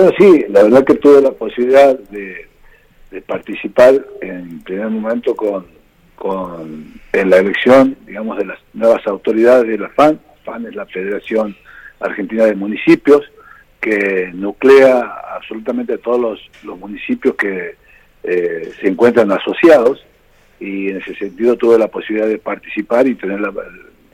Bueno, sí, la verdad que tuve la posibilidad de, participar en primer momento con, con en la elección, digamos, de las nuevas autoridades de la FAN. FAN es la Federación Argentina de Municipios, que nuclea absolutamente todos los, los municipios que eh, se encuentran asociados y en ese sentido tuve la posibilidad de participar y tener la,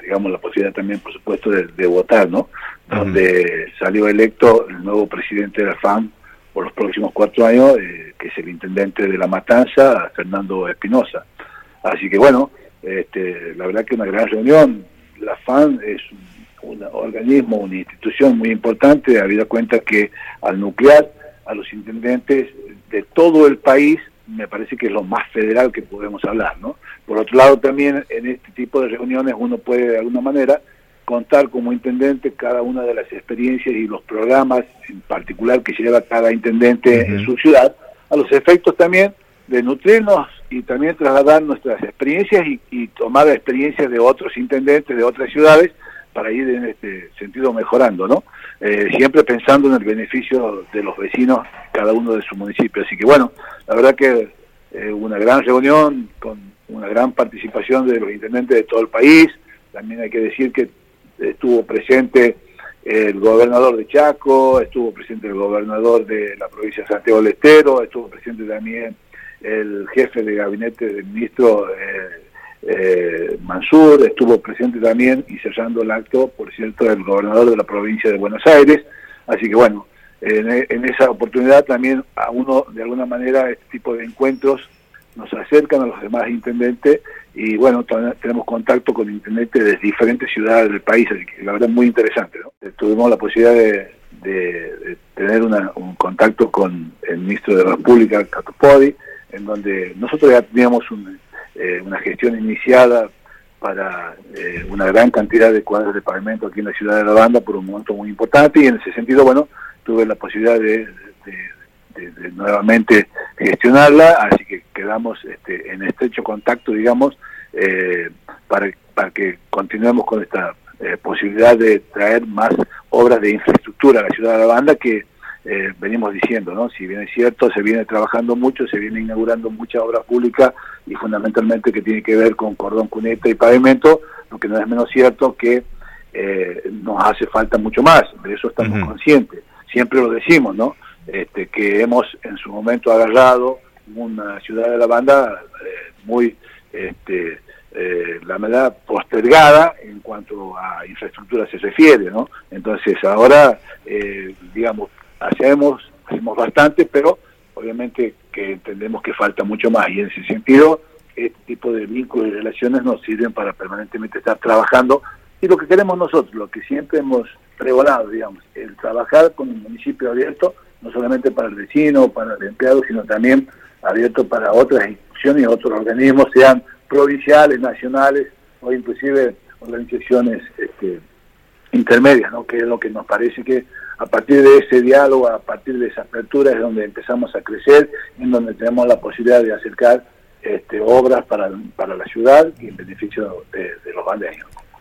digamos, la posibilidad también, por supuesto, de, votar, ¿no? Donde salió electo el nuevo presidente de la FAM por los próximos cuatro años, eh, que es el intendente de La Matanza, Fernando Espinosa. Así que bueno, este, la verdad que una gran reunión. La FAM es un, organismo, una institución muy importante, habida cuenta que al nuclear a los intendentes de todo el país, me parece que es lo más federal que podemos hablar, ¿no? Por otro lado, también en este tipo de reuniones uno puede de alguna manera contar como intendente cada una de las experiencias y los programas en particular que lleva cada intendente en su ciudad, a los efectos también de nutrirnos y también trasladar nuestras experiencias y, tomar experiencias de otros intendentes de otras ciudades para ir en este sentido mejorando, ¿no? Eh, siempre pensando en el beneficio de los vecinos, cada uno de su municipio. Así que bueno, la verdad que eh, una gran reunión con una gran participación de los intendentes de todo el país. También hay que decir que estuvo presente el gobernador de Chaco, estuvo presente el gobernador de la provincia de Santiago del Estero, estuvo presente también el jefe de gabinete del ministro eh, eh, Mansur, estuvo presente también y cerrando el acto, por cierto, el gobernador de la provincia de Buenos Aires. Así que bueno, en, en esa oportunidad también a uno, de alguna manera, este tipo de encuentros nos acercan a los demás intendentes y bueno, tenemos contacto con intendentes de diferentes ciudades del país, la verdad es muy interesante. Eh, tuvimos la posibilidad de, tener un contacto con el ministro de la República, Catopodi, en donde nosotros ya teníamos eh, una gestión iniciada para eh, una gran cantidad de cuadros de pavimento aquí en la ciudad de La Banda por un monto muy importante y en ese sentido, bueno, tuve la posibilidad de de, nuevamente gestionarla, así quedamos este, en estrecho contacto, digamos, eh, para, para que continuemos con esta eh, posibilidad de traer más obras de infraestructura a la ciudad de la banda que eh, venimos diciendo, ¿no? Si bien es cierto, se viene trabajando mucho, se viene inaugurando mucha obra pública y fundamentalmente que tiene que ver con cordón, cuneta y pavimento, lo que no es menos cierto que nos hace falta mucho más, de eso estamos conscientes, siempre lo decimos, ¿no? este, que hemos en su momento agarrado una ciudad de la banda eh, muy, este, eh, la verdad, postergada en cuanto a infraestructura se refiere, ¿no? Entonces ahora, eh, digamos, hacemos, hacemos bastante, pero obviamente que entendemos que falta mucho más y en ese sentido este tipo de vínculos y relaciones nos sirven para permanentemente estar trabajando y lo que queremos nosotros, lo que siempre hemos pregonado, digamos, el trabajar con un municipio abierto no solamente para el vecino, para el empleado, sino también abierto para otras instituciones otros organismos, sean provinciales, nacionales o inclusive organizaciones este, intermedias, ¿no? que es lo que nos parece que a partir de ese diálogo, a partir de esa apertura es donde empezamos a crecer, en donde tenemos la posibilidad de acercar este, obras para, para la ciudad y en beneficio de, de los bandeños.